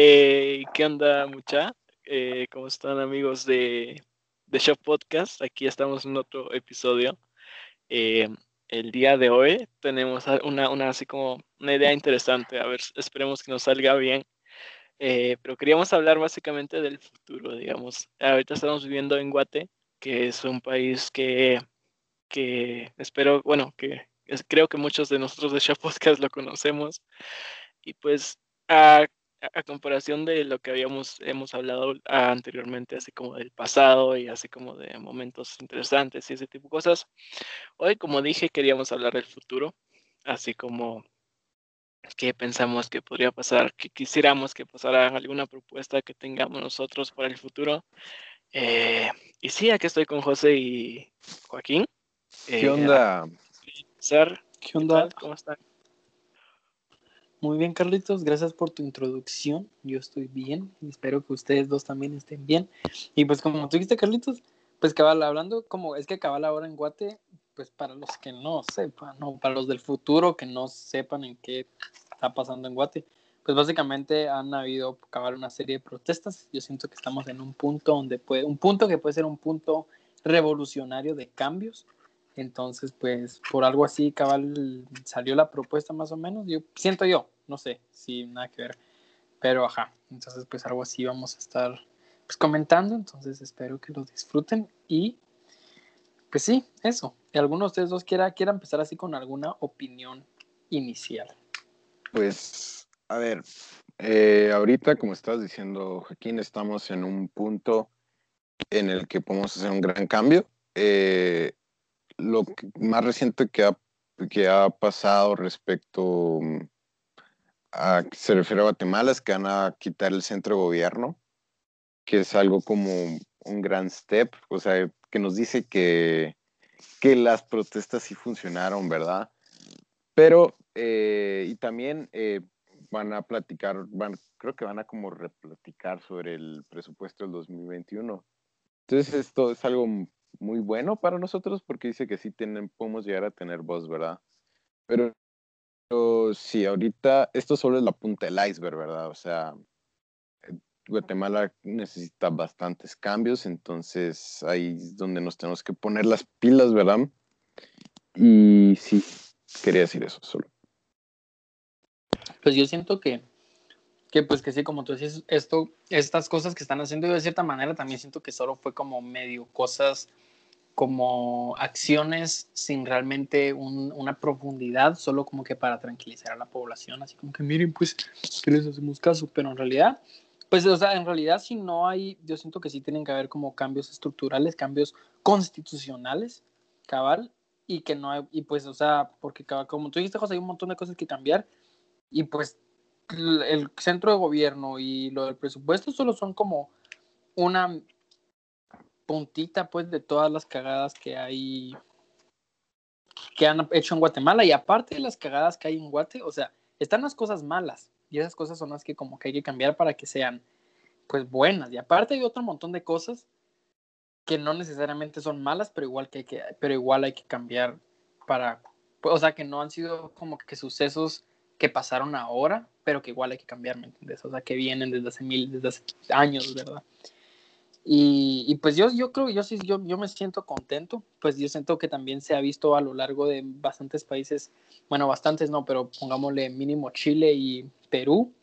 Eh, ¿Qué onda, mucha? Eh, ¿Cómo están, amigos de, de Show Podcast? Aquí estamos en otro episodio. Eh, el día de hoy tenemos una, una, así como una idea interesante. A ver, esperemos que nos salga bien. pero queríamos hablar básicamente del futuro, digamos. Ahorita estamos viviendo en Guate, que es un país que, que espero, bueno, que creo que muchos de nosotros de Show Podcast lo conocemos. Y pues a, a, comparación de lo que habíamos hemos hablado anteriormente, así como del pasado y así como de momentos interesantes y ese tipo de cosas, hoy, como dije, queríamos hablar del futuro, así como qué pensamos que podría pasar, que quisiéramos que pasara alguna propuesta que tengamos nosotros para el futuro. Eh, y sí, aquí estoy con José y Joaquín. ¿Qué eh, onda? ¿Qué onda? ¿Cómo están? Muy bien, Carlitos, gracias por tu introducción. Yo estoy bien y espero que ustedes dos también estén bien. Y pues como tú dijiste, Carlitos, pues cabal, hablando como es que cabal ahora en Guate, pues para los que no sepan, no, para los del futuro que no sepan en qué está pasando en Guate, pues básicamente han habido cabal una serie de protestas. Yo siento que estamos en un punto donde puede, un punto que puede ser un punto revolucionario de cambios entonces, pues por algo así, cabal, salió la propuesta más o menos. Yo siento yo, no sé, si nada que ver. Pero ajá, entonces pues algo así vamos a estar pues comentando. Entonces espero que lo disfruten y pues sí, eso. ¿Y alguno de ustedes dos quiera, quiera empezar así con alguna opinión inicial? Pues, a ver, eh, ahorita, como estás diciendo, Joaquín, estamos en un punto en el que podemos hacer un gran cambio. Eh, lo más reciente que ha, que ha pasado respecto mm, a que se refiere a Guatemala es que van a quitar el centro de gobierno, que es algo como un gran step, o sea, que nos dice que, que las protestas sí funcionaron, ¿verdad? Pero, eh, y también eh, van a platicar, van, creo que van a como replaticar sobre el presupuesto del 2021. Entonces, esto es algo muy bueno para nosotros porque dice que sí tienen, podemos llegar a tener voz, ¿verdad? Pero, sí, ahorita esto solo es la punta del iceberg, ¿verdad? O sea, eh, Guatemala necesita bastantes cambios, entonces ahí es donde nos tenemos que poner las pilas, ¿verdad? Y sí, quería decir eso solo. Pues yo siento que, que pues que sí, como tú dices, esto, estas cosas que están haciendo de cierta manera también siento que solo fue como medio cosas como acciones sin realmente una profundidad, solo como que para tranquilizar a la población, así como que miren, pues, que les hacemos caso, pero en realidad, pues, o sea, en realidad si no hay, yo siento que sí tienen que haber como cambios estructurales, cambios constitucionales, cabal, y que no hay, y pues, o sea, porque como tú dijiste, José, hay un montón de cosas que cambiar, y pues el centro de gobierno y lo del presupuesto solo son como una puntita pues de todas las cagadas que hay que han hecho en Guatemala. Y aparte de las cagadas que hay en Guate, o sea, están las cosas malas y esas cosas son las que como que hay que cambiar para que sean pues buenas. Y aparte hay otro montón de cosas que no necesariamente son malas, pero igual que hay que pero igual hay que cambiar para o sea, que no han sido como que sucesos que pasaron ahora, pero que igual hay que cambiar, ¿me entiendes? O sea, que vienen desde hace mil, desde hace años, ¿verdad? Y, pues yo, yo creo, yo sí, yo, yo me siento contento, pues yo siento que también se ha visto a lo largo de bastantes países, bueno, bastantes no, pero pongámosle mínimo Chile y Perú,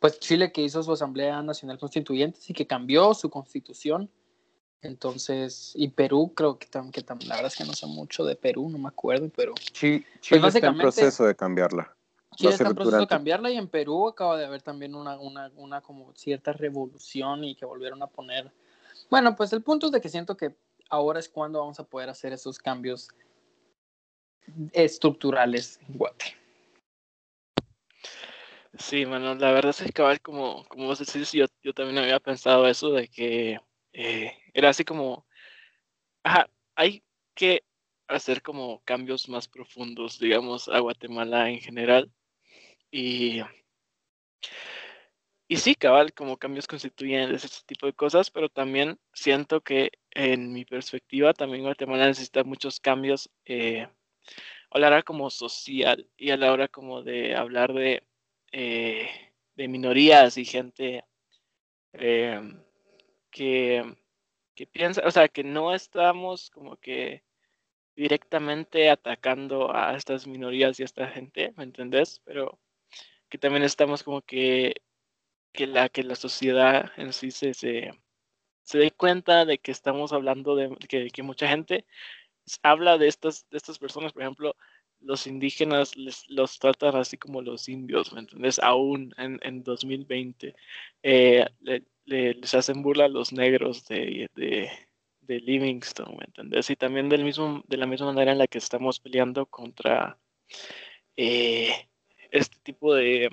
pues Chile que hizo su Asamblea Nacional Constituyente y que cambió su constitución, entonces, y Perú creo que, también, que la verdad es que no sé mucho de Perú, no me acuerdo, pero... Sí, pues Chile está en proceso de cambiarla. Chile está en proceso de cambiarla y en Perú acaba de haber también una, una, una como cierta revolución y que volvieron a poner bueno, pues el punto es de que siento que ahora es cuando vamos a poder hacer esos cambios estructurales en Guate. Sí, bueno, la verdad es que como, como vos decís, yo, yo también había pensado eso de que eh, era así como, ajá, hay que hacer como cambios más profundos, digamos, a Guatemala en general. Y y sí, cabal, como cambios constituyentes, ese tipo de cosas, pero también siento que en mi perspectiva también Guatemala necesita muchos cambios eh, a la hora como social y a la hora como de hablar de, eh, de minorías y gente em, que, que piensa, o sea, que no estamos como que directamente atacando a estas minorías y a esta gente, ¿me entendés? Pero que también estamos como que, que, la, que la sociedad en sí se, se, se dé cuenta de que estamos hablando de que, mucha gente habla de estas, de estas personas, por ejemplo, los indígenas les, los tratan así como los indios, ¿me entiendes? Aún en, en 2020 eh, les hacen burla a los negros de, de, de, Livingston, ¿me entiendes? Y también del mismo, de la misma manera en la que estamos peleando contra eh, este tipo de,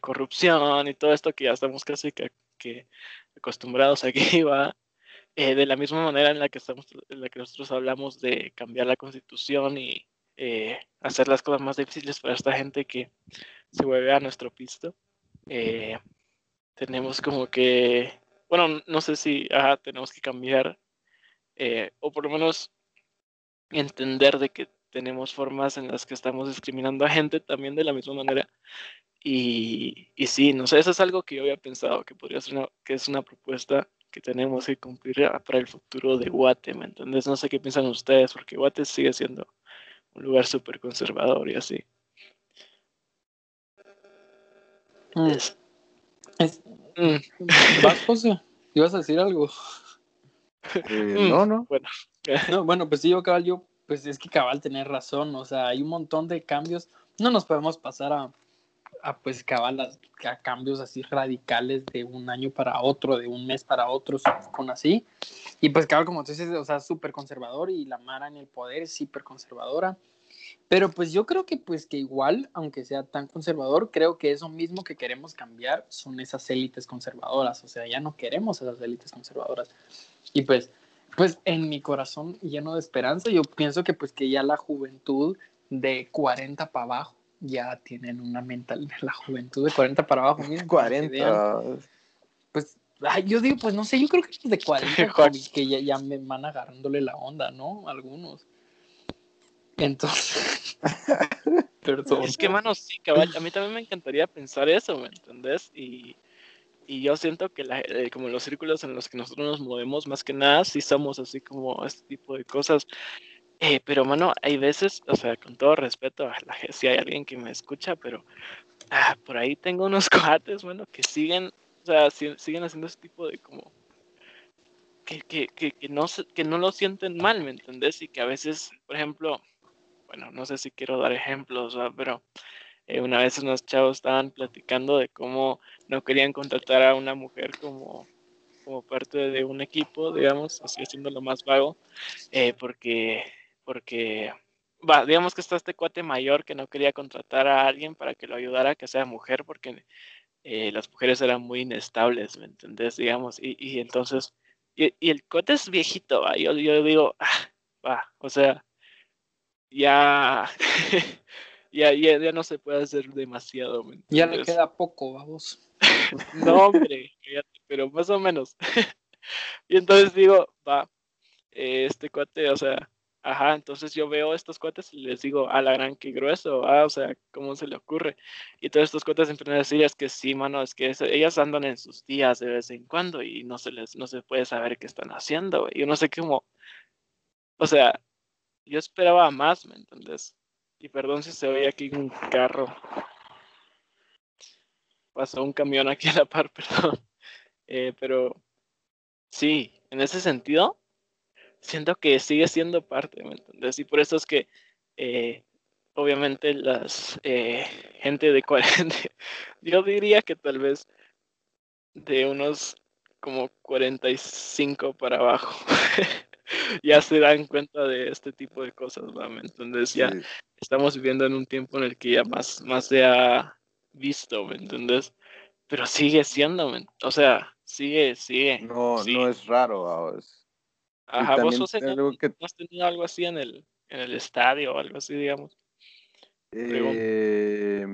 corrupción y todo esto que ya estamos casi que, que acostumbrados aquí, va. Eh, de la misma manera en la que estamos, en la que nosotros hablamos de cambiar la constitución y eh, hacer las cosas más difíciles para esta gente que se vuelve a nuestro pisto. Eh, tenemos como que, bueno, no sé si tenemos que cambiar eh, o por lo menos entender de que tenemos formas en las que estamos discriminando a gente también de la misma manera. Y, y sí, no sé, eso es algo que yo había pensado que podría ser una, que es una propuesta que tenemos que cumplir para el futuro de Guate, ¿me entiendes? No sé qué piensan ustedes, porque Guate sigue siendo un lugar súper conservador y así. Mm. Mm. ¿Vas, José? ¿Ibas a decir algo? Eh, mm. no, no. Bueno. no, bueno, pues sí, yo cabal, yo, pues es que cabal tener razón, o sea, hay un montón de cambios, no nos podemos pasar a, a pues cabal a, cambios así radicales de un año para otro, de un mes para otro, con así. Y pues cabal, como tú dices, o sea, súper conservador y la Mara en el poder es súper conservadora. Pero pues yo creo que pues que igual, aunque sea tan conservador, creo que eso mismo que queremos cambiar son esas élites conservadoras, o sea, ya no queremos esas élites conservadoras. Y pues, pues en mi corazón lleno de esperanza, yo pienso que pues que ya la juventud de 40 para abajo ya tienen una mental la juventud de 40 para abajo, miren, 40. pues yo digo, pues no sé, yo creo que de 40 que ya, ya me van agarrándole la onda, ¿no? Algunos. Entonces, perdón. Es que, mano, sí, cabal, a mí también me encantaría pensar eso, ¿me entendés? Y, y yo siento que la, eh, como los círculos en los que nosotros nos movemos, más que nada, sí somos así como este tipo de cosas. Eh, pero, mano, hay veces, o sea, con todo respeto, a la, si hay alguien que me escucha, pero ah, por ahí tengo unos coates, bueno, que siguen, o sea, siguen haciendo ese tipo de como que, que, que, que, no, que no lo sienten mal, ¿me entendés? Y que a veces, por ejemplo, bueno, no sé si quiero dar ejemplos, pero eh, una vez unos chavos estaban platicando de cómo no querían contratar a una mujer como, como parte de un equipo, digamos, así haciendo lo más vago, eh, porque, porque, digamos que está este cuate mayor que no quería contratar a alguien para que lo ayudara que sea mujer, porque eh, las mujeres eran muy inestables, ¿me entendés? Digamos, y, y entonces, y, el cuate es viejito. Yo, yo digo, ah, va, o sea, ya, ya, ya, ya, no se puede hacer demasiado. Ya le queda poco, vamos. no, hombre, pero más o menos. y entonces digo, va, este cuate, o sea, ajá, entonces yo veo estos cuates y les digo, a la gran que grueso, ah, o sea, ¿cómo se le ocurre? Y todos estos cuates empiezan a decir, es que sí, mano, es que ellas andan en sus días de vez en cuando y no se les, no se puede saber qué están haciendo, y yo no sé cómo, o sea, yo esperaba más, ¿me entendés? Y perdón si se oye aquí un carro. Pasó un camión aquí a la par, perdón. Eh, pero sí, en ese sentido, siento que sigue siendo parte, ¿me entendés? Y por eso es que, eh, obviamente, las eh, gente de 40, yo diría que tal vez de unos como 45 para abajo. ya se dan cuenta de este tipo de cosas, ¿no? Entonces ya estamos viviendo en un tiempo en el que ya más, más se ha visto, ¿me entiendes? Pero sigue siendo, o sea, sigue, sigue. No, no es raro. Ajá, vos sos que... has tenido algo así en el, en el estadio o algo así, digamos. Eh,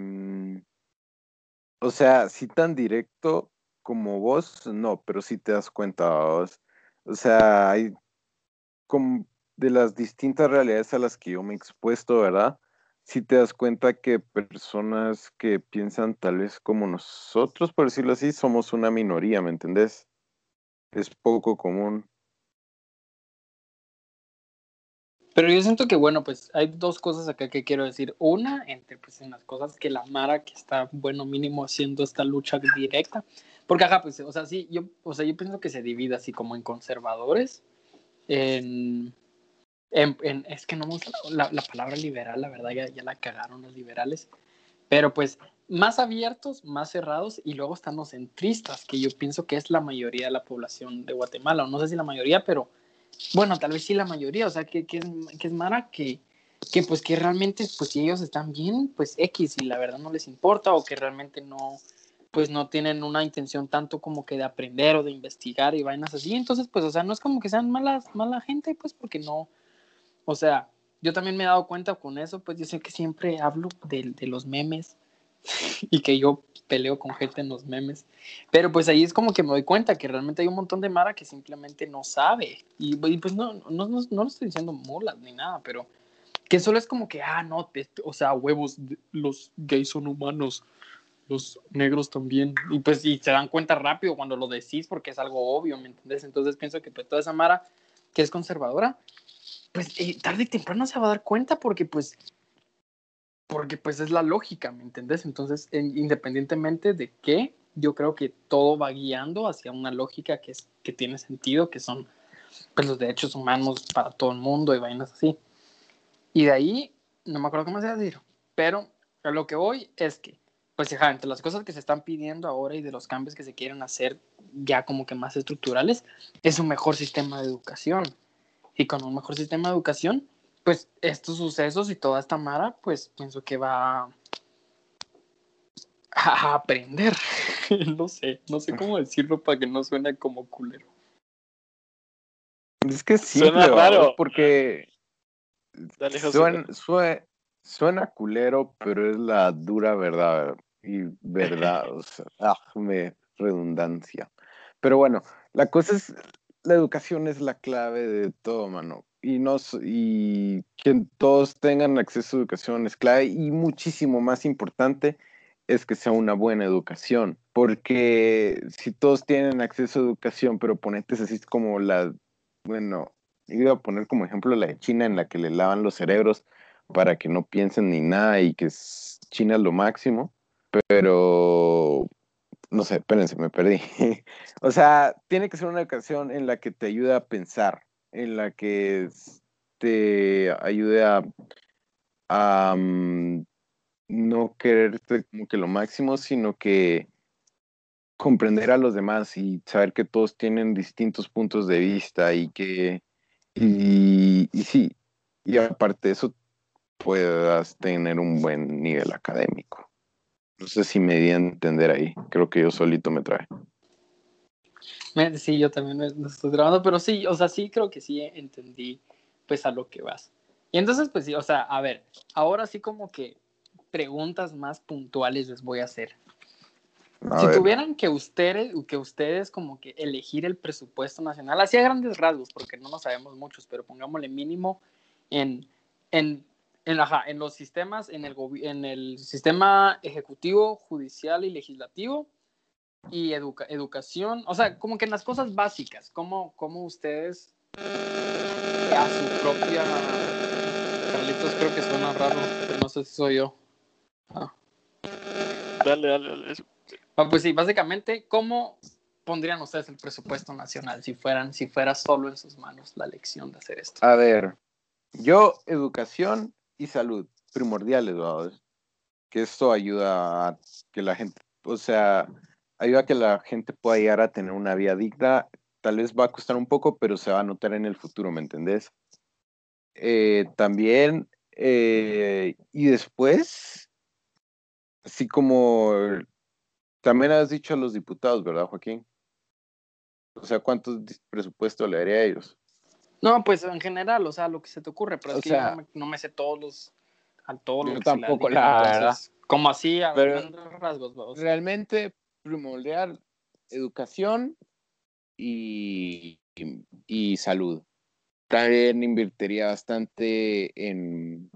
o sea, sí tan directo como vos, no, pero sí te das cuenta, vos. O sea, hay de las distintas realidades a las que yo me he expuesto, ¿verdad? si te das cuenta que personas que piensan tal vez como nosotros, por decirlo así, somos una minoría, ¿me entendés? Es poco común. Pero yo siento que, bueno, pues hay dos cosas acá que quiero decir. Una, entre pues en las cosas que la Mara, que está, bueno, mínimo haciendo esta lucha directa. Porque, ajá, pues, o sea, sí, yo, o sea, yo pienso que se divide así como en conservadores, en, es que no me la, la, palabra liberal, la verdad, ya, ya la cagaron los liberales. Pero pues, más abiertos, más cerrados, y luego están los centristas, que yo pienso que es la mayoría de la población de Guatemala, o no sé si la mayoría, pero bueno, tal vez sí la mayoría, o sea, que, que, es, que es Mara que, que pues que realmente, pues si ellos están bien, pues X y la verdad no les importa o que realmente no, pues no tienen una intención tanto como que de aprender o de investigar y vainas así, entonces pues, o sea, no es como que sean malas, mala gente, pues porque no, o sea, yo también me he dado cuenta con eso, pues yo sé que siempre hablo de, de los memes y que yo peleo con gente en los memes. Pero pues ahí es como que me doy cuenta que realmente hay un montón de Mara que simplemente no sabe. Y, pues no, no, no, no, lo estoy diciendo mulas ni nada, pero que solo es como que, ah, no, o sea, huevos, los gays son humanos, los negros también. Y pues y se dan cuenta rápido cuando lo decís porque es algo obvio, ¿me entiendes? Entonces pienso que pues toda esa Mara que es conservadora, pues eh, tarde y temprano se va a dar cuenta porque pues porque pues es la lógica, ¿me entendés? Entonces, independientemente de qué, yo creo que todo va guiando hacia una lógica que, es, que tiene sentido, que son pues, los derechos humanos para todo el mundo y vainas así. Y de ahí, no me acuerdo cómo se decir, pero a lo que voy es que, pues, ja, entre las cosas que se están pidiendo ahora y de los cambios que se quieren hacer ya como que más estructurales, es un mejor sistema de educación. Y con un mejor sistema de educación, pues estos sucesos y toda esta mara, pues pienso que va a aprender. no sé, no sé cómo decirlo para que no suene como culero. Es que sí, suena raro. Porque suena, suena, culero, pero es la dura verdad. Y verdad, o sea, ah, me redundancia. Pero bueno, la cosa es, la educación es la clave de todo, mano y, y que todos tengan acceso a educación es clave y muchísimo más importante es que sea una buena educación, porque si todos tienen acceso a educación, pero ponentes así como la, bueno, iba a poner como ejemplo la de China en la que le lavan los cerebros para que no piensen ni nada y que China es lo máximo, pero no sé, espérense, me perdí. o sea, tiene que ser una educación en la que te ayude a pensar, en la que te ayude a, mm, no quererte como que lo máximo, sino que comprender a los demás y saber que todos tienen distintos puntos de vista y que, y, y sí, y aparte de eso, puedas tener un buen nivel académico. No sé si me di a entender ahí, creo que yo solito me trae. Sí, yo también me, estoy grabando, pero sí, o sea, sí creo que sí entendí pues a lo que vas. Y entonces, pues sí, o sea, a ver, ahora sí como que preguntas más puntuales les voy a hacer. si tuvieran que ustedes, que ustedes como que elegir el presupuesto nacional, así a grandes rasgos, porque no lo sabemos muchos, pero pongámosle mínimo en, en, en, en los sistemas, en el, en el sistema ejecutivo, judicial y legislativo, y educación, o sea, como que en las cosas básicas, ¿cómo, cómo ustedes a su propia... Carlitos creo que suena raro, pero no sé si soy yo. Ah. Dale, dale, dale. Ah, pues sí, básicamente, ¿cómo pondrían ustedes el presupuesto nacional si fueran, si fuera solo en sus manos la elección de hacer esto? A ver, yo, educación y salud, primordiales, ¿verdad? Que esto ayuda a que la gente, o sea, ayuda que la gente pueda llegar a tener una vida digna. Tal vez va a costar un poco, pero se va a notar en el futuro, ¿me entendés? Eh, también, eh, y después, así como también has dicho a los diputados, ¿verdad, Joaquín? O sea, ¿cuántos presupuestos le daría a ellos? No, pues en general, o sea, lo que se te ocurre, pero es que yo no me, sé todos los, a todos los tampoco, la verdad. Como así, a rasgos. Realmente, primordial educación y, y, salud. También invertiría bastante en,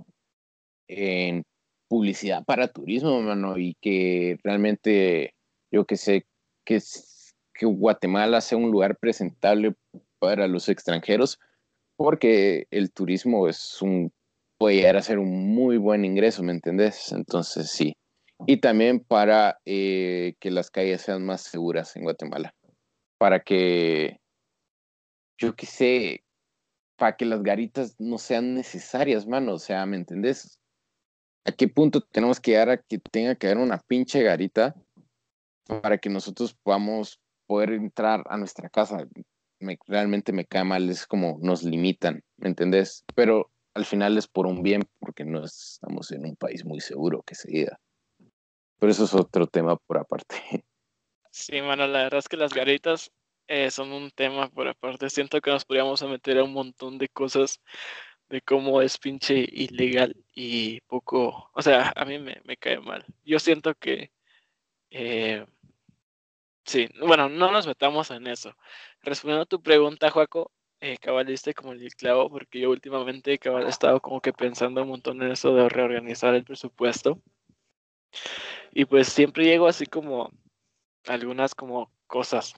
en publicidad para turismo, mano, y que realmente yo que sé que, que Guatemala sea un lugar presentable para los extranjeros, porque el turismo es un, puede llegar a ser un muy buen ingreso, ¿me entendés? Entonces sí. Y también para eh, que las calles sean más seguras en Guatemala, para que, yo qué sé, para que las garitas no sean necesarias, mano, o sea, ¿me entendés? ¿A qué punto tenemos que llegar a que tenga que haber una pinche garita para que nosotros podamos poder entrar a nuestra casa? Me, realmente me cae mal, es como nos limitan, ¿me entendés? Pero al final es por un bien, porque no estamos en un país muy seguro que se diga. Pero eso es otro tema por aparte. Sí, mano, la verdad es que las garitas eh, son un tema por aparte. Siento que nos podríamos meter a un montón de cosas de cómo es pinche ilegal y poco, o sea, a mí me, me cae mal. Yo siento que, eh, sí, bueno, no nos metamos en eso. Respondiendo a tu pregunta, Joaco, eh, cabaliste como el clavo, porque yo últimamente cabal, he estado como que pensando un montón en eso de reorganizar el presupuesto. Y pues siempre llego así como algunas como cosas.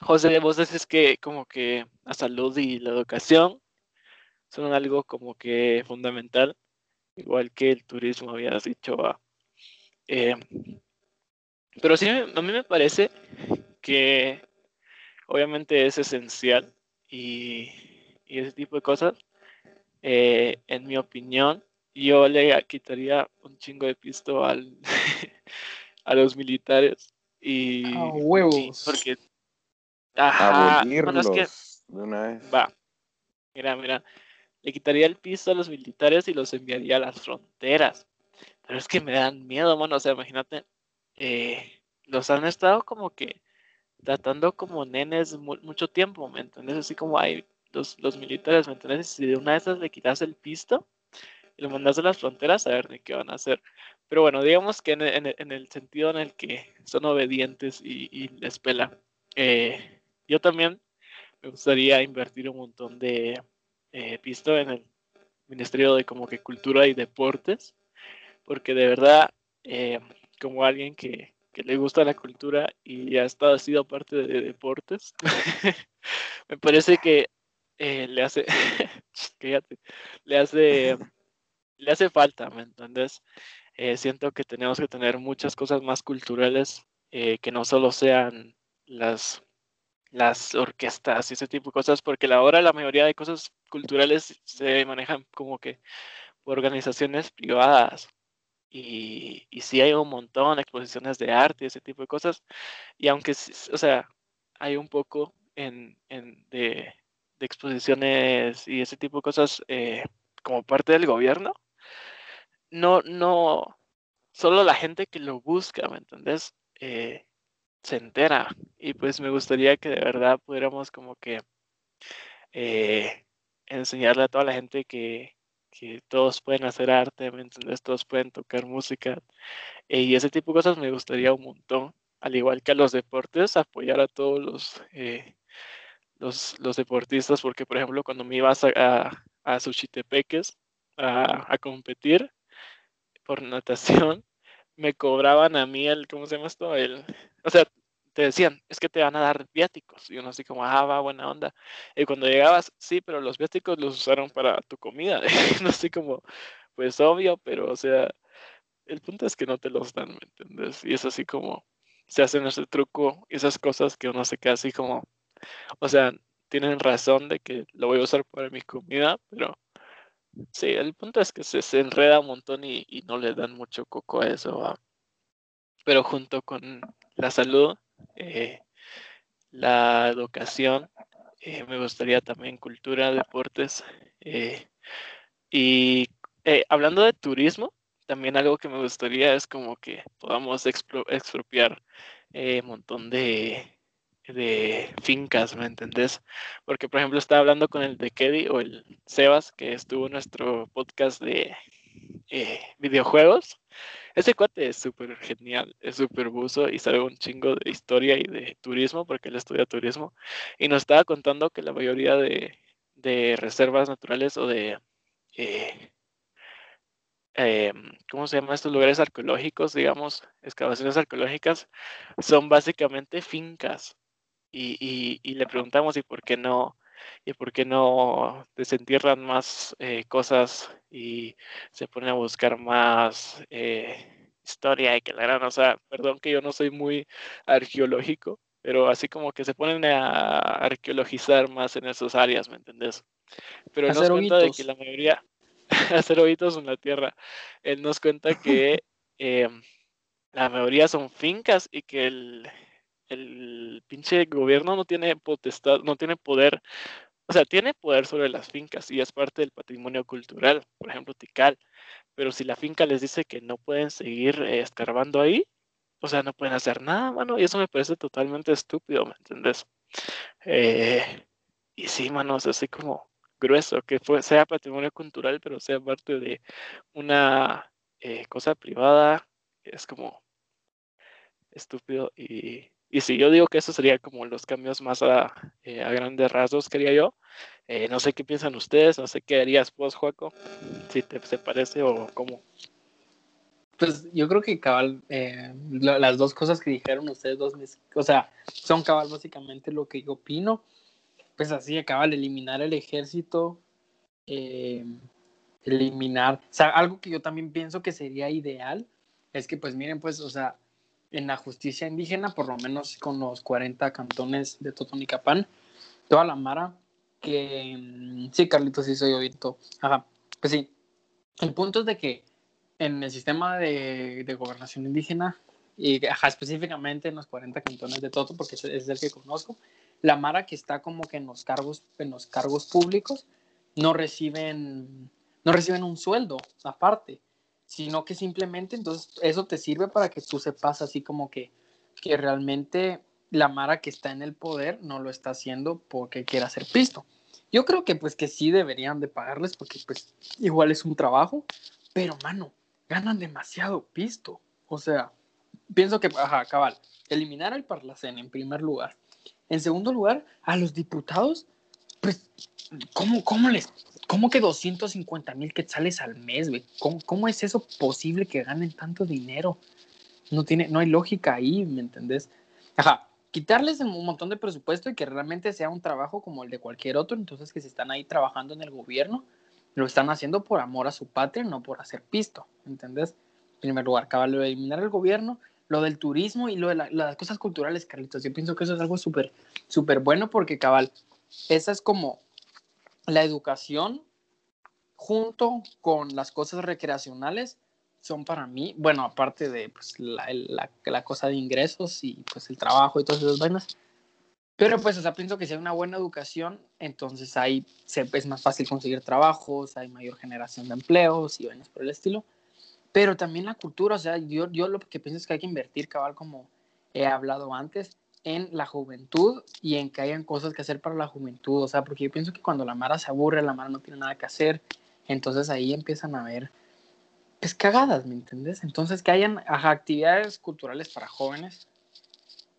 José, vos decís que como que la salud y la educación son algo como que fundamental, igual que el turismo, habías dicho. Eh, pero sí, a mí me parece que obviamente es esencial y, ese tipo de cosas, eh, en mi opinión, yo le quitaría un chingo de pisto al, a los militares y... A huevos. porque... Ajá, bueno, es que, de una vez. Va, mira, mira, le quitaría el piso a los militares y los enviaría a las fronteras. Pero es que me dan miedo, mano. O sea, imagínate, eh, los han estado como que tratando como nenes mucho tiempo, ¿me entiendes? Así como hay los, los militares, ¿me entiendes? Si de una de esas le quitas el pisto y lo mandas a las fronteras, a ver de qué van a hacer. Pero bueno, digamos que en, en, el sentido en el que son obedientes y, y les pela. Eh, yo también me gustaría invertir un montón de, eh, visto en el Ministerio de como que Cultura y Deportes, porque de verdad, eh, como alguien que, le gusta la cultura y ha estado, sido parte de, deportes, me parece que eh, le hace, le hace, le hace falta, ¿me entiendes? siento que tenemos que tener muchas cosas más culturales que no solo sean las las orquestas y ese tipo de cosas, porque ahora la mayoría de cosas culturales se manejan como que por organizaciones privadas. Y, y sí hay un montón de exposiciones de arte ese tipo de cosas. Y aunque, o sea, hay un poco en, en de, de, exposiciones y ese tipo de cosas eh, como parte del gobierno, no, no, solo la gente que lo busca, ¿me entendés? Eh, se entera. Y pues me gustaría que de verdad pudiéramos como que eh, enseñarle a toda la gente que, que todos pueden hacer arte, ¿me? Todos pueden tocar música. Y ese tipo de cosas me gustaría un montón. Al igual que a los deportes, apoyar a todos los, eh, los, los, deportistas, porque por ejemplo cuando me ibas a, a, a Suchitepeques a, a competir por natación, me cobraban a mí el, ¿cómo se llama esto? El, o sea, te decían, es que te van a dar viáticos. Y uno así como, ah, va, buena onda. Y cuando llegabas, sí, pero los viáticos los usaron para tu comida. no así como, pues obvio, pero o sea, el punto es que no te los dan, ¿me entiendes? Y es así como, se hacen ese truco, esas cosas que uno se queda así como, o sea, tienen razón de que lo voy a usar para mi comida, pero sí, el punto es que se, se enreda un montón y, y, no le dan mucho coco a eso. Pero junto con la salud, eh, la educación, eh, me gustaría también cultura, deportes. Eh, y hablando de turismo, también algo que me gustaría es como que podamos expropiar un montón de, de fincas, ¿me entendés? Porque, por ejemplo, estaba hablando con el de Kedi o el Sebas, que estuvo en nuestro podcast de videojuegos, ese cuate es súper genial, es súper buzo y sabe un chingo de historia y de turismo, porque él estudia turismo. Y nos estaba contando que la mayoría de, reservas naturales o de, eh, eh, ¿cómo se llaman estos lugares arqueológicos, digamos, excavaciones arqueológicas? Son básicamente fincas. Y, y, le preguntamos, ¿y por qué no? ¿Y por qué no desentierran más eh, cosas y se ponen a buscar más eh, historia y que la gran, o sea, perdón que yo no soy muy arqueológico, pero así como que se ponen a arqueologizar más en esas áreas, ¿me entendés? Pero nos cuenta de que la mayoría, hacer oídos en la tierra, él nos cuenta que eh, la mayoría son fincas y que el, el pinche gobierno no tiene potestad, no tiene poder, o sea, tiene poder sobre las fincas y es parte del patrimonio cultural, por ejemplo, Tikal, pero si la finca les dice que no pueden seguir eh, escarbando ahí, o sea, no pueden hacer nada, mano, y eso me parece totalmente estúpido, ¿me entendés? Eh, y sí, mano, es así como grueso, que sea patrimonio cultural, pero sea parte de una eh, cosa privada, es como estúpido. Y, y sí, yo digo que eso sería como los cambios más a, eh, a grandes rasgos, quería yo. no sé qué piensan ustedes, no sé qué harías vos, Juaco, si te, se parece o cómo. Pues yo creo que cabal, eh, las dos cosas que dijeron ustedes dos, o sea, son cabal básicamente lo que yo opino. Pues así, cabal, eliminar el ejército, eh, eliminar, o sea, algo que yo también pienso que sería ideal es que, pues miren, pues, o sea, en la justicia indígena, por lo menos con los 40 cantones de Totonicapán, toda la mara que, mm, sí, Carlitos, sí soy oído, ajá, pues sí, el punto es de que en el sistema de, de gobernación indígena, y específicamente en los 40 cantones de Toto, porque es el que conozco, la Mara que está como que en los cargos, en los cargos públicos no reciben, no reciben un sueldo aparte, sino que simplemente entonces eso te sirve para que tú sepas así como que, que realmente la Mara que está en el poder no lo está haciendo porque quiera hacer pisto. Yo creo que pues que sí deberían de pagarles porque pues igual es un trabajo, pero mano, ganan demasiado pisto. O sea, pienso que, ajá, cabal, eliminar al Parlacén en primer lugar. En segundo lugar, a los diputados, pues, ¿cómo, cómo les, cómo que 250 mil quetzales al mes, güey? ¿Cómo, ¿Cómo, es eso posible que ganen tanto dinero? No, tiene, no hay lógica ahí, ¿me entendés? Ajá, quitarles un montón de presupuesto y que realmente sea un trabajo como el de cualquier otro, entonces que se están ahí trabajando en el gobierno lo están haciendo por amor a su patria, no por hacer pisto, ¿entendés? En primer lugar, cabal, lo de eliminar el gobierno, lo del turismo y lo de las cosas culturales, Carlitos. Yo pienso que eso es algo súper, súper bueno porque, cabal, esa es como la educación junto con las cosas recreacionales son para mí, bueno, aparte de pues, la, la, cosa de ingresos y pues el trabajo y todas esas vainas, pero pues, o sea, pienso que si hay una buena educación, entonces ahí se, es más fácil conseguir trabajos, hay mayor generación de empleos y vainas por el estilo. Pero también la cultura, o sea, yo, yo lo que pienso es que hay que invertir, cabal, como he hablado antes, en la juventud y en que hayan cosas que hacer para la juventud. O sea, porque yo pienso que cuando la Mara se aburre, la Mara no tiene nada que hacer, entonces ahí empiezan a ver, pues cagadas, ¿me entiendes? Entonces que hayan actividades culturales para jóvenes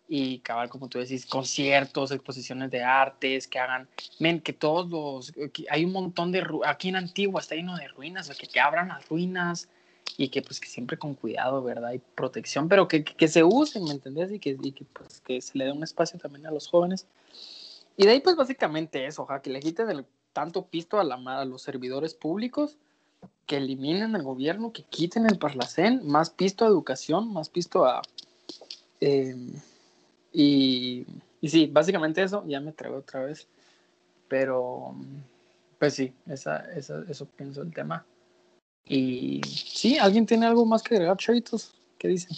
y cabal, como tú decís, conciertos, exposiciones de artes, que hagan, men, que todos los, hay un montón de, aquí en Antigua está lleno de ruinas, que, que abran las ruinas y que pues que siempre con cuidado, ¿verdad? Y protección, pero que, que, se usen, ¿me entendés? Y que, y que, pues que se le dé un espacio también a los jóvenes. Y de ahí pues básicamente eso, ojalá que le quiten el, tanto pisto a, la, a los servidores públicos, que eliminen el gobierno, que quiten el parlacén, más pisto a educación, más pisto a... Eh, y, y sí, básicamente eso, ya me traigo otra vez. Pero, pues sí, esa, esa, eso pienso el tema. Y sí, ¿alguien tiene algo más que agregar, chavitos? ¿Qué dicen?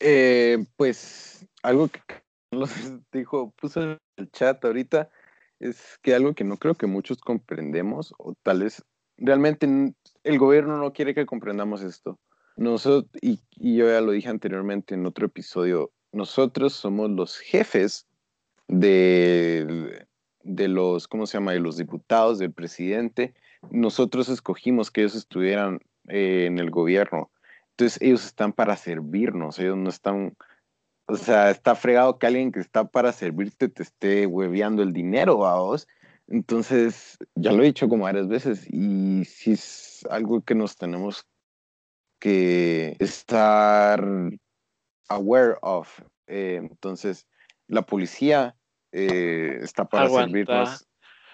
Eh, pues algo que dijo, puso en el chat ahorita, es que algo que no creo que muchos comprendemos, o tal vez realmente el gobierno no quiere que comprendamos esto. Nosotros, y, yo ya lo dije anteriormente en otro episodio, nosotros somos los jefes de, de los, ¿cómo se llama? De los diputados, del presidente. Nosotros escogimos que ellos estuvieran eh, en el gobierno. Entonces ellos están para servirnos, ellos no están, o sea, está fregado que alguien que está para servirte te esté hueveando el dinero a vos. Entonces, ya lo he dicho como varias veces y si es algo que nos tenemos que estar aware of. Eh, entonces, la policía eh, está para servirnos.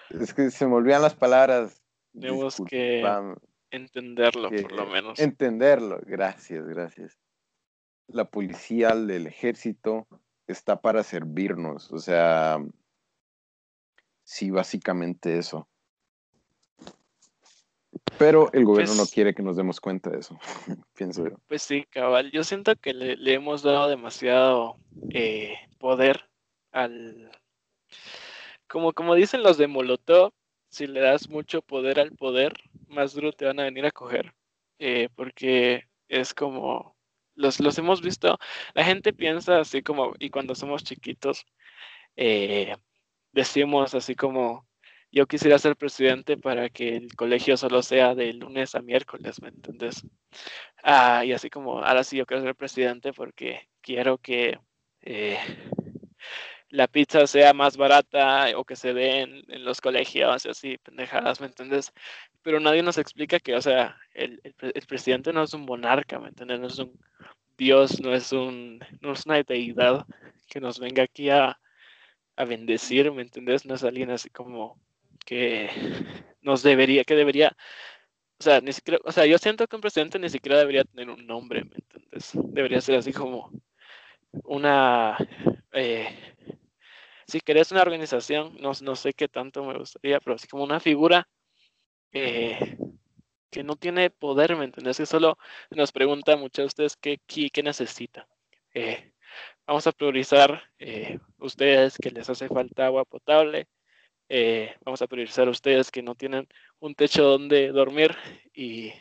Es que se me olvidan las palabras. Tenemos que entenderlo, por lo menos. Entenderlo, gracias, gracias. La policía del ejército está para servirnos, o sea, sí, básicamente eso. Pero el gobierno no pues quiere que nos demos cuenta de eso, pienso yo. Pues sí, cabal. Yo siento que le, hemos dado demasiado eh, poder al... Como, como dicen los de Molotov, si le das mucho poder al poder, más duro te van a venir a coger. Eh, porque es como, los, los hemos visto, la gente piensa así como, y cuando somos chiquitos, eh, decimos así como, yo quisiera ser presidente para que el colegio solo sea de lunes a miércoles, ¿me entiendes? Ah, y así como, ahora sí yo quiero ser presidente porque quiero que eh, la pizza sea más barata o que se dé en, los colegios, así, pendejadas, ¿me entiendes? Pero nadie nos explica que, o sea, el, presidente no es un monarca, ¿me entiendes? No es un dios, no es, un, no es una deidad que nos venga aquí a, a bendecir, ¿me entiendes? No es alguien así como que nos debería, que debería, o sea, ni siquiera, o sea, yo siento que un presidente ni siquiera debería tener un nombre, ¿me entiendes? Debería ser así como una, eh, si querés una organización, no, no sé qué tanto me gustaría, pero así como una figura eh, que no tiene poder, ¿me entiendes? Que solo nos pregunta muchas de ustedes qué, qué, necesita. Eh, vamos a priorizar ustedes que les hace falta agua potable, eh, vamos a priorizar a ustedes que no tienen un techo donde dormir y,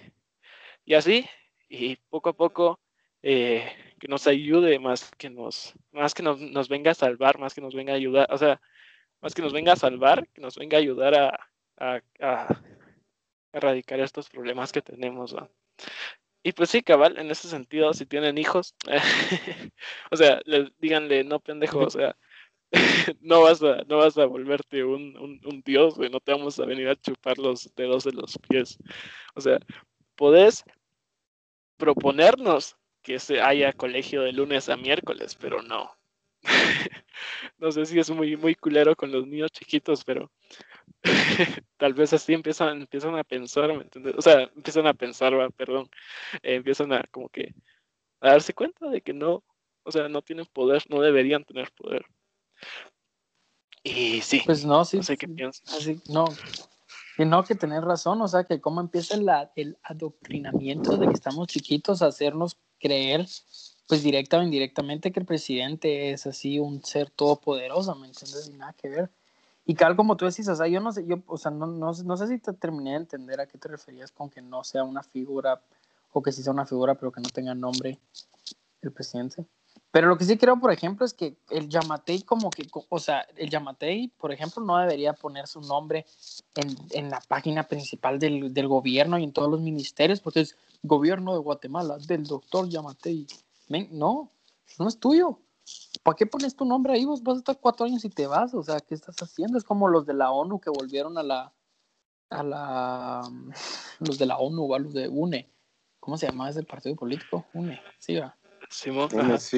y así, y poco a poco eh, que nos ayude más que nos, más que nos, nos, venga a salvar, más que nos venga a ayudar, o sea, más que nos venga a salvar, que nos venga a ayudar a, a, erradicar estos problemas que tenemos. Y pues sí, cabal, en ese sentido, si tienen hijos, o sea, díganle, no pendejo, o sea, no vas a, no vas a volverte un, un, dios, güey, no te vamos a venir a chupar los dedos de los pies. O sea, podés proponernos que se haya colegio de lunes a miércoles, pero no. no sé si es muy, muy culero con los niños chiquitos, pero tal vez así empiezan, empiezan a pensar, ¿me entiendes? O sea, empiezan a pensar, perdón, eh, empiezan a como que a darse cuenta de que no, o sea, no tienen poder, no deberían tener poder. Y sí. Pues no, sí. No sé qué piensas. Así, no. Y no, que tener razón, o sea, que cómo empieza el adoctrinamiento de que estamos chiquitos a hacernos creer, pues directa o indirectamente, que el presidente es así un ser todopoderoso, ¿me entiendes? Y nada que ver. Y tal como tú decís, o sea, yo no sé, yo, o sea, no, no, no sé si te terminé de entender a qué te referías con que no sea una figura, o que sí sea una figura, pero que no tenga nombre el presidente. Pero lo que sí creo, por ejemplo, es que el Yamatei como que, o sea, el Yamatei, por ejemplo, no debería poner su nombre en, en la página principal del, del, gobierno y en todos los ministerios, porque es gobierno de Guatemala, del doctor Yamatei. no, no es tuyo. ¿Para qué pones tu nombre ahí? Vos vas a estar cuatro años y te vas. O sea, ¿qué estás haciendo? Es como los de la ONU que volvieron a la, a la, los de la ONU, a los de UNE. ¿Cómo se llama ese partido político? UNE, sí, va Sí,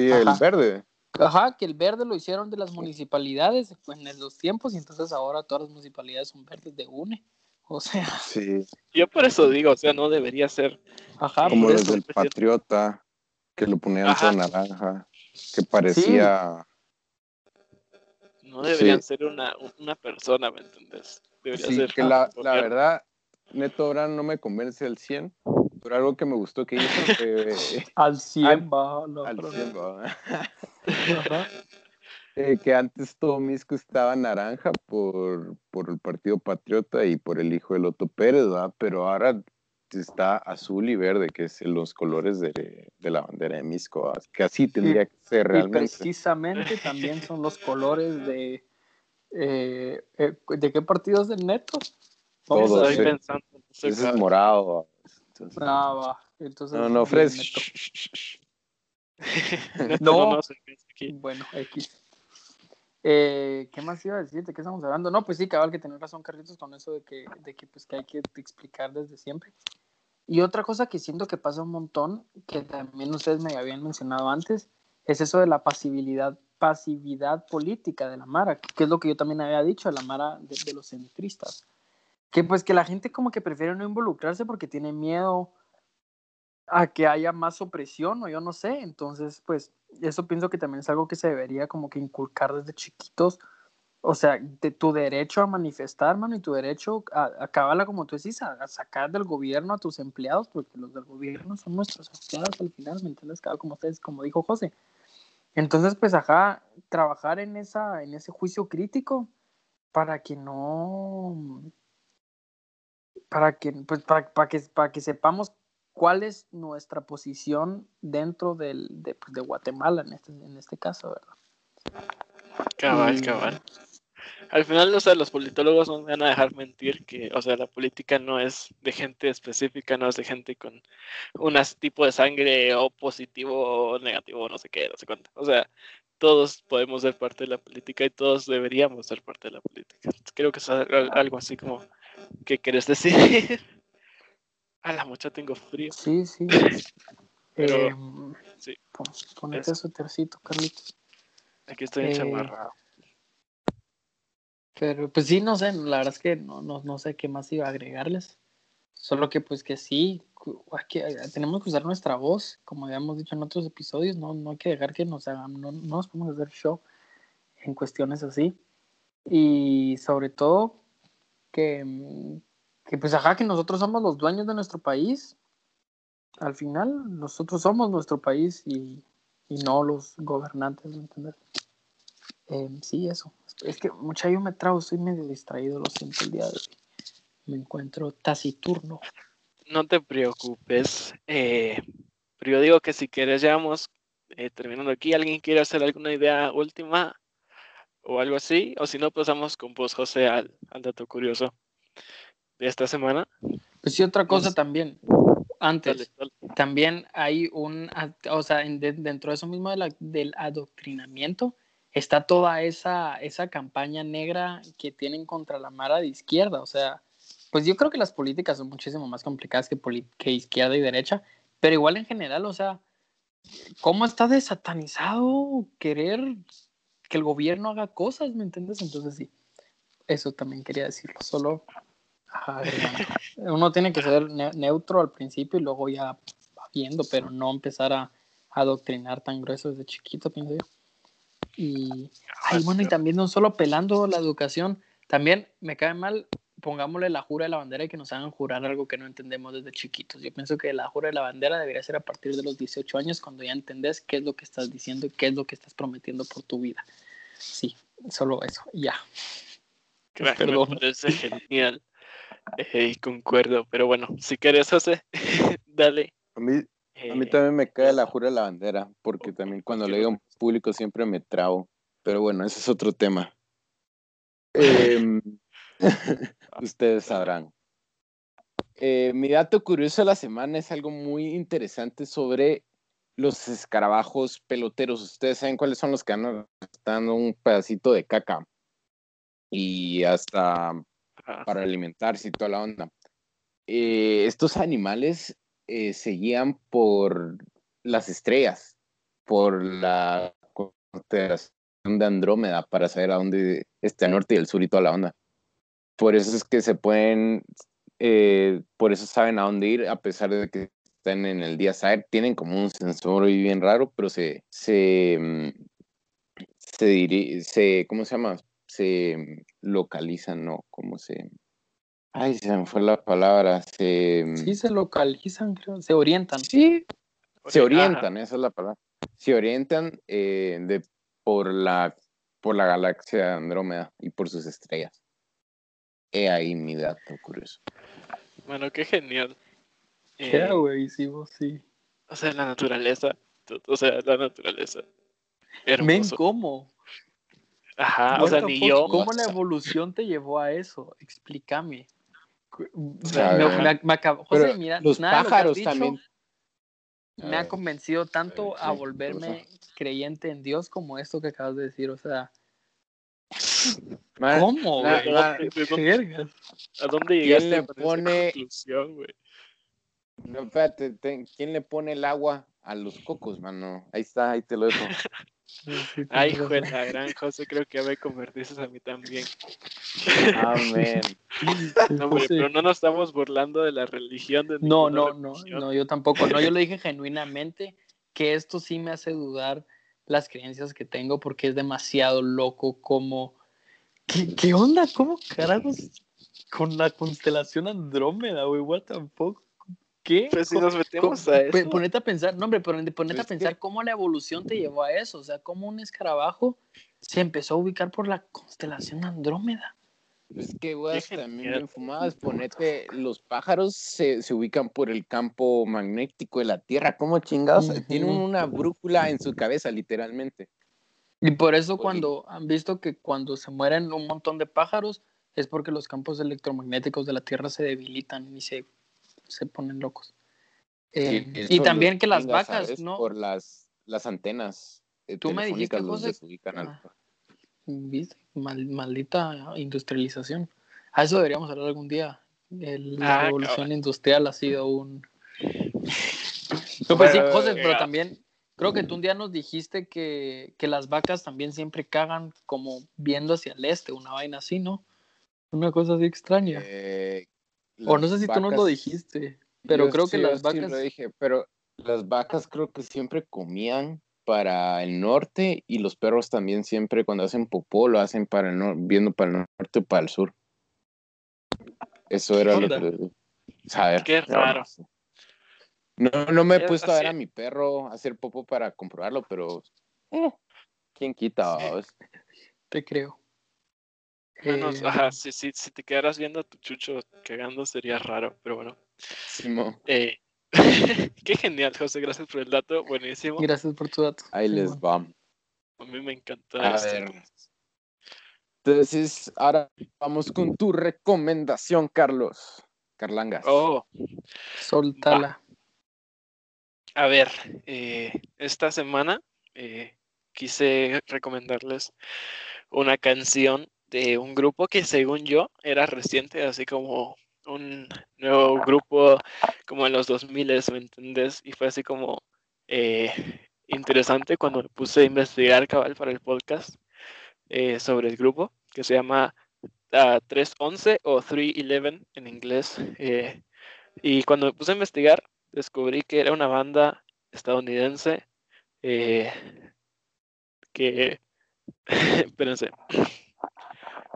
el verde. Ajá, que el verde lo hicieron de las municipalidades en los tiempos y entonces ahora todas las municipalidades son verdes de UNE. O sea. Sí. Yo por eso digo, o sea, no debería ser. Ajá, como los del Patriota, que lo ponían todo naranja, que parecía. No deberían ser una, una, persona, ¿me entiendes? Debería sí, ser. Que la, la verdad, Neto ahora no me convence al 100, pero algo que me gustó que hizo fue... al 100 va. al 100 va. eh, que antes todo Misco estaba naranja por, por el Partido Patriota y por el hijo de Loto Pérez, ¿verdad? pero ahora está azul y verde, que es los colores de, de la bandera de Misco, que así tendría que ser realmente. Y precisamente también son los colores de... Eh, eh, ¿De qué partido es el Neto? Todos, Estoy pensando. Ese es morado. Ah, Entonces, no, no, Fresh. no, bueno, X. Eh, ¿Qué más iba a decir? ¿De qué estamos hablando? No, pues sí, cabal, que tenés razón, Carlitos, con eso de que, de que, pues, que hay que explicar desde siempre. Y otra cosa que siento que pasa un montón, que también ustedes me habían mencionado antes, es eso de la pasividad, pasividad política de la Mara, que es lo que yo también había dicho, de la Mara de, de los centristas. Que pues que la gente como que prefiere no involucrarse porque tiene miedo a que haya más opresión o yo no sé. Entonces, pues eso pienso que también es algo que se debería como que inculcar desde chiquitos. O sea, de tu derecho a manifestar, mano, y tu derecho a, a como tú decís, a, sacar del gobierno a tus empleados, porque los del gobierno son nuestros empleados al final, ¿me entiendes? como ustedes, como dijo José. Entonces, pues, ajá, trabajar en, esa, en ese juicio crítico para que no, para que, pues, para, para que, para que sepamos cuál es nuestra posición dentro del, de, pues, de Guatemala en este, en este caso, ¿verdad? Cabal, cabal. Al final, o sea, los politólogos no van a dejar mentir que, o sea, la política no es de gente específica, no es de gente con un tipo de sangre o positivo o negativo, no sé qué, no sé cuánto. O sea, todos podemos ser parte de la política y todos deberíamos ser parte de la política. Creo que es algo así como que quieres decir. A la mucha tengo frío. Sí, sí. Pero, eh, sí. Ponete su tercito, Carlitos. Aquí estoy Eh, enchamarrado. Pero pues sí, no sé, la verdad es que no, no, no sé qué más iba a agregarles. Solo que pues que sí, que- tenemos que usar nuestra voz, como habíamos dicho en otros episodios, no, no hay que dejar que nos hagan, no, no nos podemos hacer show en cuestiones así. Y sobre todo que, mm, que pues ajá, que nosotros somos los dueños de nuestro país. Al final, nosotros somos nuestro país y, y no los gobernantes, ¿me entiendes? Eh, sí, eso. Es que mucha yo me trago, estoy medio distraído, lo siento el día de hoy. Me encuentro taciturno. No te preocupes. eh, pero yo digo que si quieres, ya vamos eh, terminando aquí. ¿Alguien quiere hacer alguna idea última o algo así? O si no, pasamos con vos, José, al, al dato curioso de esta semana. Pues sí, otra cosa también. Antes, Dale, dale. también hay un, o sea, en- de- dentro de eso mismo de la- del adoctrinamiento, está toda esa, esa campaña negra que tienen contra la Mara de izquierda. O sea, pues yo creo que las políticas son muchísimo más complicadas que, que izquierda y derecha, pero igual en general, o sea, ¿cómo está desatanizado querer que el gobierno haga cosas, ¿me entiendes? Entonces sí, eso también quería decirlo, solo ajá. Uno tiene que ser ne- neutro al principio y luego ya va viendo, pero no empezar a, a adoctrinar tan grueso desde chiquito, pienso yo. Y, ay, bueno, y también no solo pelando la educación, también me cae mal, pongámosle la jura de la bandera y que nos hagan jurar algo que no entendemos desde chiquitos. Yo pienso que la jura de la bandera debería ser a partir de los 18 años, cuando ya entendés qué es lo que estás diciendo y qué es lo que estás prometiendo por tu vida. Sí, solo eso, ya. Me Perdón. parece genial. Eh, y concuerdo. Pero bueno, si quieres, José, dale. A mí, a mí Eh, también me cae la jura de la bandera, porque también cuando le digo en público siempre me trabo. Pero bueno, ese es otro tema. Em, ustedes sabrán. Eh, mi dato curioso de la semana es algo muy interesante sobre los escarabajos peloteros. Ustedes saben cuáles son los que andan dando un pedacito de caca y hasta ah, para alimentarse y toda la onda. Eh, estos animales eh, se guían por las estrellas, por la constelación de Andrómeda para saber a dónde está el norte y el sur y toda la onda. Por eso es que se pueden, eh, por eso saben a dónde ir a pesar de que están en el día saber. Tienen como un sensor ahí bien raro, pero se, se, mm, se, diri- se ¿cómo se llama? Se localizan, ¿no? ¿Cómo se...? Ay, se me fue la palabra. Se, mm, Sí, se localizan, creo, se orientan. Sí, se ajá. orientan, esa es la palabra. Se orientan eh, de, por, la, por la galaxia de Andrómeda y por sus estrellas. He ahí mi dato curioso. Bueno, qué genial. Qué Eh, güey, sí, vos sí. o sea, la naturaleza. O sea, la naturaleza. Ven, Hermoso. ¿cómo? Ajá, o sea, ni yo. ¿Cómo la evolución te llevó a eso? Explícame. sea, Me- a ver. me- me acabo- José, Pero mira, los nada lo pájaros dicho también. Me ha convencido tanto ver, a ¿qué volverme cosa? creyente en Dios como esto que acabas de decir. O sea, Man, ¿Cómo, güey? na- ¿De dónde- Vergas. ¿A dónde ¿Quién llegaste le pone- no, espérate, te- ¿quién le pone el agua a los cocos, mano? Ahí está, ahí te lo dejo. Ay, hijo de la gran José, creo que ya me convertiste a mí también. Amén. No, hombre, pero no nos estamos burlando de la religión de No, no, no, religión. no, yo tampoco. No, yo lo dije genuinamente que esto sí me hace dudar las creencias que tengo porque es demasiado loco como... ¿Qué, qué onda? ¿Cómo carajos con la constelación Andrómeda, güey? What the fuck? ¿Qué? Pues si ¿Cómo- nos metemos a eso. Ponete a pensar, no, hombre, pero ponete a Es que- pensar cómo la evolución te llevó a eso. O sea, cómo un escarabajo se empezó a ubicar por la constelación Andrómeda. Es que, güey, también bien fumadas. Ponete, los pájaros se, se ubican por el campo magnético de la Tierra. ¿Cómo chingados? Tienen una brújula en su cabeza, literalmente. Y por eso Oye. cuando han visto que cuando se mueren un montón de pájaros es porque los campos electromagnéticos de la Tierra se debilitan y se, se ponen locos. Eh, Sí, y también que las vacas, ¿sabes? ¿no? Por las, las antenas. eh, Tú me dijiste, José, ah, ¿Viste? Mal- maldita industrialización. A eso deberíamos hablar algún día. El- la Ah, evolución cabrón. industrial ha sido un... No, pues sí, José, pero también creo que tú un día nos dijiste que, que las vacas también siempre cagan como viendo hacia el este, una vaina así, ¿no? Una cosa así extraña. Eh, o no sé si tú nos lo vacas- dijiste, pero creo que las yo sí vacas... lo dije, pero las vacas creo que siempre comían para el norte y los perros también siempre cuando hacen popó lo hacen para el norte, viendo para el norte o para el sur. Eso era lo que... Saber. Qué raro. No, no me he Es puesto a ver a mi perro hacer popó para comprobarlo, pero... eh, ¿Quién quita? Sí. Te creo. Menos, Eh, ajá, si, si, si te quedaras viendo a tu chucho cagando sería raro, pero bueno. Simón, Eh, qué genial, José, gracias por el dato, buenísimo. Gracias por tu dato. ahí les va. A mí me encanta A esto. ver. Entonces, ahora vamos con tu recomendación, Carlos. Carlangas. Oh, Soltala. A ver, eh, esta semana eh, quise recomendarles una canción de un grupo que según yo era reciente, así como un nuevo grupo como en los 2000, ¿me entendés? Y fue así como eh, interesante cuando me puse a investigar cabal para el podcast sobre el grupo que se llama ah, 311 o 311 en inglés. y cuando me puse a investigar, descubrí que era una banda estadounidense eh, que, espérense,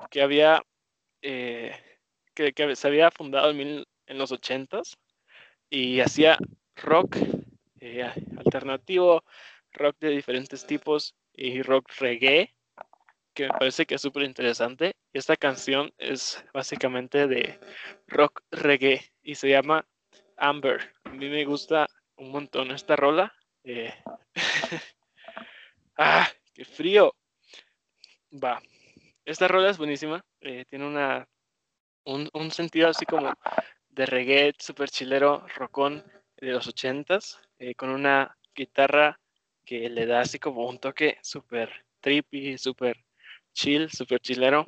que había, eh, que, se había fundado en, mil- en los ochentas y hacía rock eh, alternativo, rock de diferentes tipos y rock reggae, que me parece que es súper interesante. Esta canción es básicamente de rock reggae y se llama Amber. Mí me gusta un montón esta rola. eh, ¡Ah! ¡Qué frío! Va. Esta rola es buenísima. eh, tiene una, un, un sentido así como de reggae super chilero, rockón de los ochentas, eh, con una guitarra que le da así como un toque súper trippy, súper chill, súper chilero.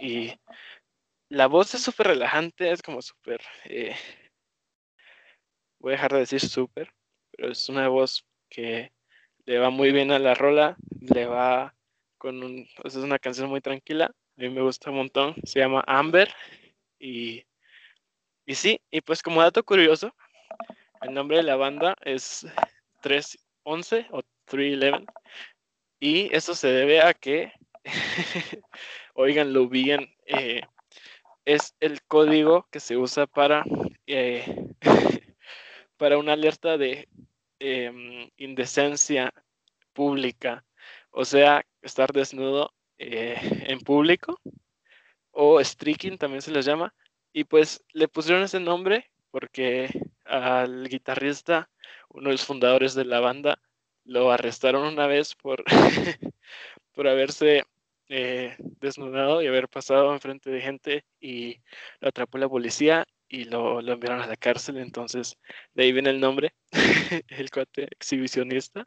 y la voz es súper relajante, es como súper... voy a dejar de decir súper, pero es una voz que le va muy bien a la rola, le va con un... es una canción muy tranquila, a mí me gusta un montón, se llama Amber y, y sí, y pues como dato curioso, el nombre de la banda es 311 o 311 y eso se debe a que, oiganlo bien, eh, es el código que se usa para, eh, para una alerta de em, indecencia pública, o sea, estar desnudo eh, en público o streaking también se les llama, y pues le pusieron ese nombre porque al guitarrista, uno de los fundadores de la banda, lo arrestaron una vez por, por haberse eh, desnudado y haber pasado enfrente de gente y lo atrapó la policía y lo, lo enviaron a la cárcel. Entonces, de ahí viene el nombre, el cuate exhibicionista.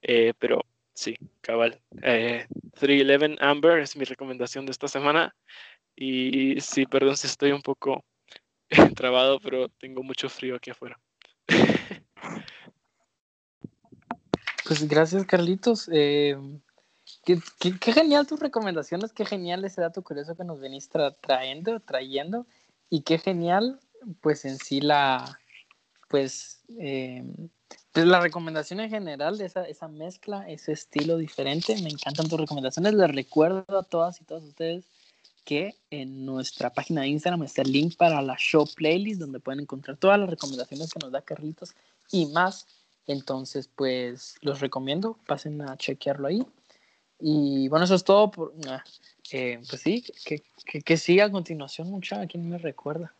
Eh, pero sí, cabal. Eh, 311 Amber es mi recomendación de esta semana. Y sí, perdón si estoy un poco trabado, pero tengo mucho frío aquí afuera. Pues gracias, Carlitos. Eh, qué, genial tus recomendaciones, qué genial ese dato curioso que nos venís trayendo, trayendo, y qué genial, pues en sí la, pues, eh, pues, la recomendación en general de esa, esa mezcla, ese estilo diferente. Me encantan tus recomendaciones. Les recuerdo a todas y todos ustedes que en nuestra página de Instagram está el link para la show playlist donde pueden encontrar todas las recomendaciones que nos da Carlitos y más. Entonces, pues los recomiendo, pasen a chequearlo ahí. Y bueno, eso es todo. Por, ah, eh, pues sí, que, que, que, siga a continuación, mucha. ¿Quién me recuerda?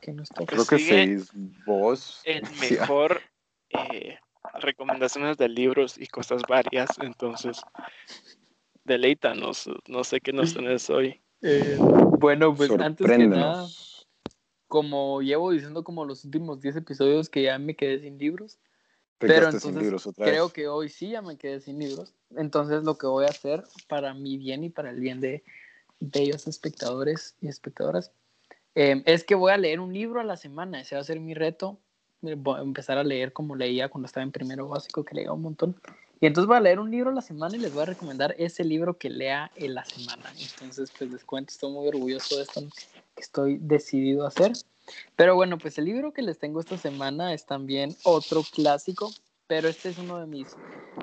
Que no está Creo que sí, vos. El mejor eh, recomendaciones de libros y cosas varias. Entonces, deleítanos. No sé qué nos tenés hoy. Eh, bueno, pues antes que nada, como llevo diciendo como los últimos 10 episodios que ya me quedé sin libros, pero entonces creo que hoy sí ya me quedé sin libros. Entonces lo que voy a hacer para mi bien y para el bien de bellos espectadores y espectadoras em, es que voy a leer un libro a la semana. Ese va a ser mi reto. Voy a empezar a leer como leía cuando estaba en primero básico, que leía un montón. Y entonces voy a leer un libro a la semana y les voy a recomendar ese libro que lea en la semana. Entonces, pues les cuento, estoy muy orgulloso de esto que estoy decidido a hacer. Pero bueno, pues el libro que les tengo esta semana es también otro clásico, pero este es uno de mis,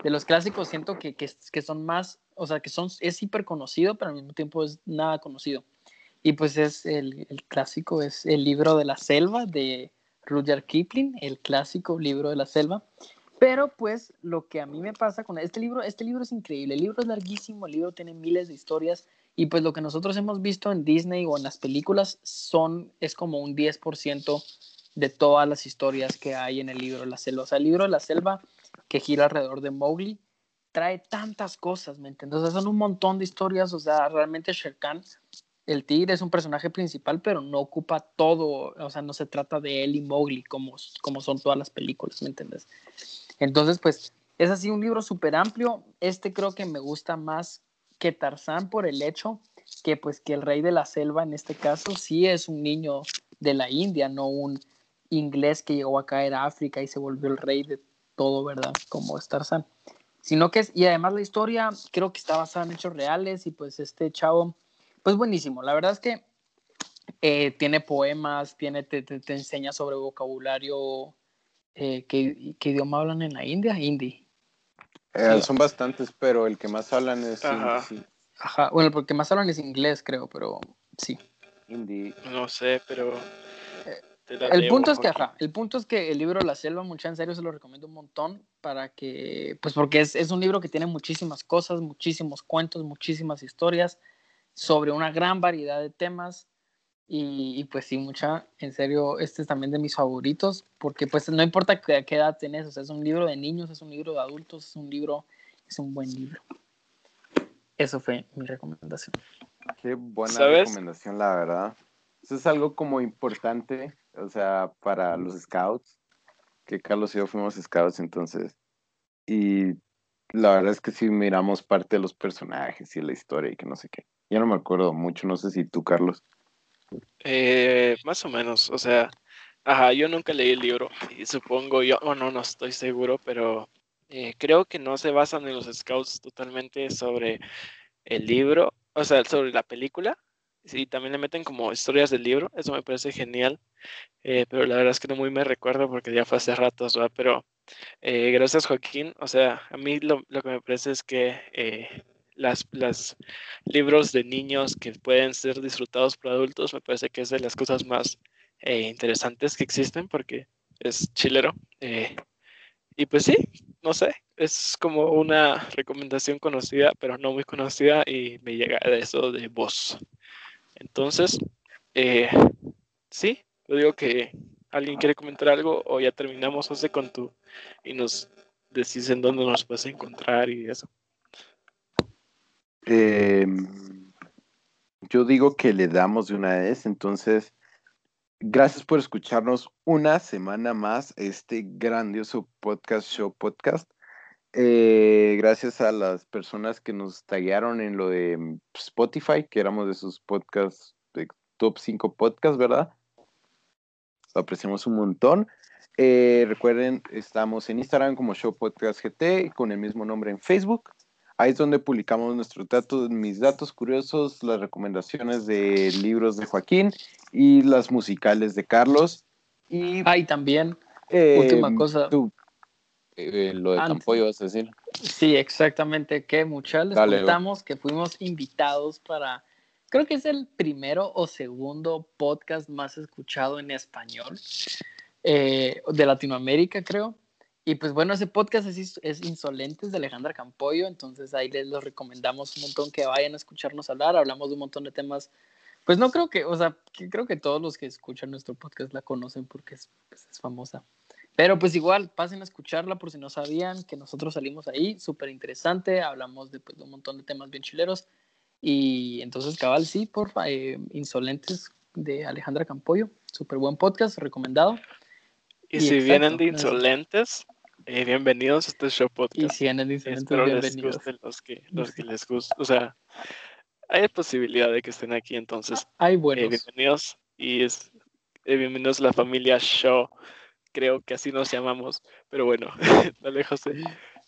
de los clásicos, siento que, que, que son más, o sea, que son, es hiper conocido, pero al mismo tiempo es nada conocido. Y pues es el, el clásico, es el libro de la selva de Rudyard Kipling, el clásico libro de la selva. Pero pues lo que a mí me pasa con este libro, este libro es increíble, el libro es larguísimo, el libro tiene miles de historias y pues lo que nosotros hemos visto en Disney o en las películas son, es como un 10% de todas las historias que hay en el libro de la selva. O sea, el libro de la selva que gira alrededor de Mowgli trae tantas cosas, ¿me entiendes? Son un montón de historias, o sea, realmente Shere Khan, el tigre es un personaje principal, pero no ocupa todo, o sea, no se trata de él y Mowgli como, como son todas las películas, ¿me entiendes? Entonces, pues es así un libro súper amplio. Este creo que me gusta más que Tarzán por el hecho que pues que el rey de la selva en este caso sí es un niño de la India, no un inglés que llegó a caer a África y se volvió el rey de todo, ¿verdad? Como es Tarzán. Sino que es, y además la historia creo que está basada en hechos reales y pues este chavo, pues buenísimo. La verdad es que eh, tiene poemas, tiene, te, te enseña sobre vocabulario eh, ¿qué, idioma hablan en la India? Hindi. Eh, son bastantes, pero el que más hablan es Ajá. Ajá, bueno, el que más hablan es inglés, creo, pero sí. Hindi. No sé, pero... Eh, el punto es que, ajá, el punto es que el libro La Selva, mucha en serio, se lo recomiendo un montón para que, pues porque es, es un libro que tiene muchísimas cosas, muchísimos cuentos, muchísimas historias sobre una gran variedad de temas y, pues sí, mucha, en serio, este es también de mis favoritos, porque pues no importa qué, qué edad tenés, o sea, es un libro de niños, es un libro de adultos, es un libro, es un buen libro. Eso fue mi recomendación. Qué buena recomendación, la verdad. Eso es algo como importante, o sea, para los scouts, que Carlos y yo fuimos scouts entonces, y la verdad es que sí miramos parte de los personajes y la historia y que no sé qué. Ya no me acuerdo mucho, no sé si tú, Carlos. Eh, más o menos, o sea, ajá, yo nunca leí el libro y supongo yo, o no, no estoy seguro, pero eh, creo que no se basan en los scouts totalmente sobre el libro, o sea, sobre la película. Sí, también le meten como historias del libro, eso me parece genial, eh, pero la verdad es que no muy me recuerdo porque ya fue hace ratos, ¿verdad? Pero gracias Joaquín, o sea, a mí lo, lo que me parece es que las, las libros de niños que pueden ser disfrutados por adultos, me parece que es de las cosas más eh, interesantes que existen porque es chilero. Eh, y pues sí, no sé, es como una recomendación conocida, pero no muy conocida y me llega de eso de voz. Entonces, eh, sí, yo digo que alguien quiere comentar algo o ya terminamos, José, con tu y nos decís en dónde nos puedes encontrar y eso. Eh, yo digo que le damos de una vez, entonces, gracias por escucharnos una semana más este grandioso podcast, show podcast. Eh, gracias a las personas que nos taguearon en lo de mm, Spotify, que éramos de sus podcasts, de top 5 podcasts, ¿verdad? Lo apreciamos un montón. Eh, recuerden, estamos en Instagram como Show Podcast GT, con el mismo nombre en Facebook. Ahí es donde publicamos nuestros datos, mis datos curiosos, las recomendaciones de libros de Joaquín y las musicales de Carlos. Y Ay, también, eh, última cosa. tú, eh, lo de Antes. Campoyo vas a decir. Sí, exactamente. Que muchas les Dale, contamos que fuimos invitados para, creo que es el primero o segundo podcast más escuchado en español eh, de Latinoamérica, creo. Y pues bueno, ese podcast es, es Insolentes de Alejandra Campoyo, entonces ahí les lo recomendamos un montón que vayan a escucharnos hablar. Hablamos de un montón de temas. Pues no creo que, o sea, que creo que todos los que escuchan nuestro podcast la conocen porque es, pues, es famosa. Pero pues igual, pasen a escucharla por si no sabían que nosotros salimos ahí, súper interesante, hablamos de, pues, de un montón de temas bien chileros. Y entonces, cabal, sí, porfa, eh, Insolentes de Alejandra Campoyo, súper buen podcast, recomendado. Y, Y si exacto, vienen de insolentes, eh, bienvenidos a este show Y podcast. si en Insolentes, Espero les gusten los que, los que les gusten. O sea, hay posibilidad de que estén aquí, entonces, Hay eh, buenos. bienvenidos. Y es eh, bienvenidos a la familia Show. Creo que así nos llamamos. Pero bueno, dale, José.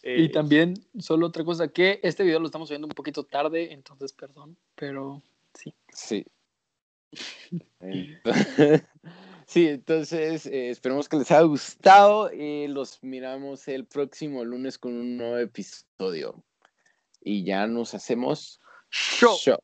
Y Eh, también, solo otra cosa, que este video lo estamos viendo un poquito tarde, entonces perdón, pero sí. Sí. Sí, entonces eh, esperemos que les haya gustado y los miramos el próximo lunes con un nuevo episodio. Y ya nos hacemos Show. show.